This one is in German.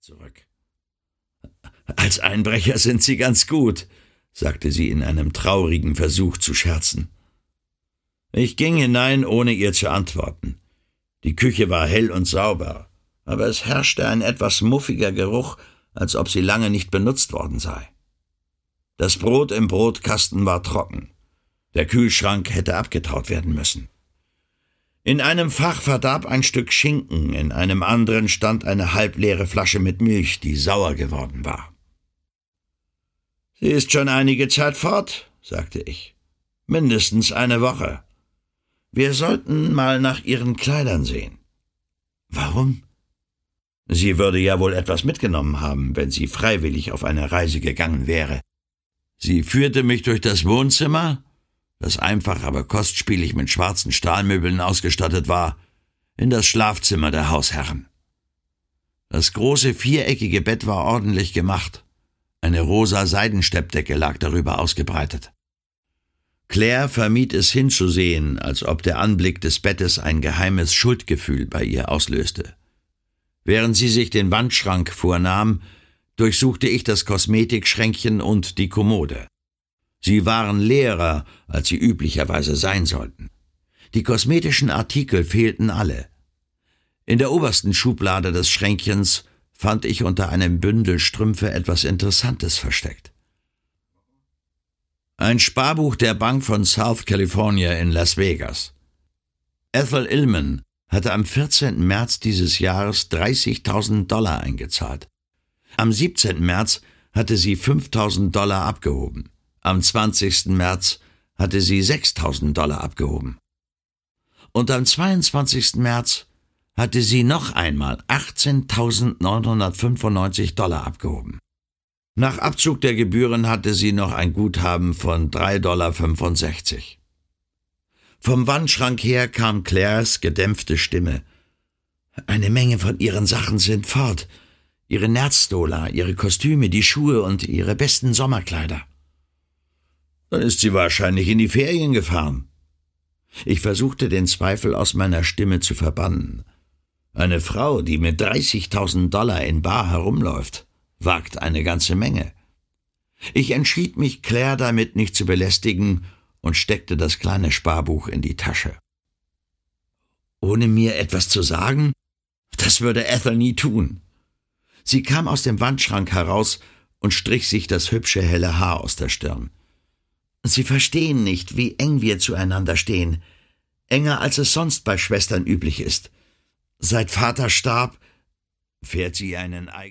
zurück. Als Einbrecher sind Sie ganz gut, sagte sie in einem traurigen Versuch zu scherzen. Ich ging hinein, ohne ihr zu antworten. Die Küche war hell und sauber, aber es herrschte ein etwas muffiger Geruch, als ob sie lange nicht benutzt worden sei. Das Brot im Brotkasten war trocken. Der Kühlschrank hätte abgetaut werden müssen. In einem Fach verdarb ein Stück Schinken, in einem anderen stand eine halbleere Flasche mit Milch, die sauer geworden war. Sie ist schon einige Zeit fort, sagte ich. Mindestens eine Woche. Wir sollten mal nach ihren Kleidern sehen. Warum? Sie würde ja wohl etwas mitgenommen haben, wenn sie freiwillig auf eine Reise gegangen wäre. Sie führte mich durch das Wohnzimmer, das einfach aber kostspielig mit schwarzen Stahlmöbeln ausgestattet war, in das Schlafzimmer der Hausherren. Das große viereckige Bett war ordentlich gemacht. Eine rosa Seidensteppdecke lag darüber ausgebreitet. Claire vermied es hinzusehen, als ob der Anblick des Bettes ein geheimes Schuldgefühl bei ihr auslöste. Während sie sich den Wandschrank vornahm, durchsuchte ich das Kosmetikschränkchen und die Kommode. Sie waren leerer, als sie üblicherweise sein sollten. Die kosmetischen Artikel fehlten alle. In der obersten Schublade des Schränkchens fand ich unter einem Bündel Strümpfe etwas Interessantes versteckt. Ein Sparbuch der Bank von South California in Las Vegas. Ethel Illman hatte am 14. März dieses Jahres 30.000 Dollar eingezahlt. Am 17. März hatte sie 5.000 Dollar abgehoben. Am 20. März hatte sie 6.000 Dollar abgehoben. Und am 22. März hatte sie noch einmal 18.995 Dollar abgehoben. Nach Abzug der Gebühren hatte sie noch ein Guthaben von 3,65 Dollar. Vom Wandschrank her kam Claires gedämpfte Stimme. Eine Menge von ihren Sachen sind fort. Ihre Nerzdola, ihre Kostüme, die Schuhe und ihre besten Sommerkleider. Dann ist sie wahrscheinlich in die Ferien gefahren. Ich versuchte den Zweifel aus meiner Stimme zu verbannen. Eine Frau, die mit 30.000 Dollar in Bar herumläuft, wagt eine ganze Menge. Ich entschied mich, Claire damit nicht zu belästigen und steckte das kleine Sparbuch in die Tasche. Ohne mir etwas zu sagen? Das würde Ethel nie tun. Sie kam aus dem Wandschrank heraus und strich sich das hübsche helle Haar aus der Stirn. Sie verstehen nicht, wie eng wir zueinander stehen, enger als es sonst bei Schwestern üblich ist. Seit Vater starb, fährt sie einen eigenen